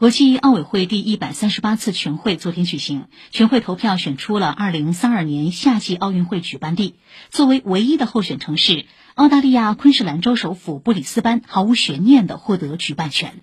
国际奥委会第一百三十八次全会昨天举行，全会投票选出了二零三二年夏季奥运会举办地。作为唯一的候选城市，澳大利亚昆士兰州首府布里斯班毫无悬念地获得举办权。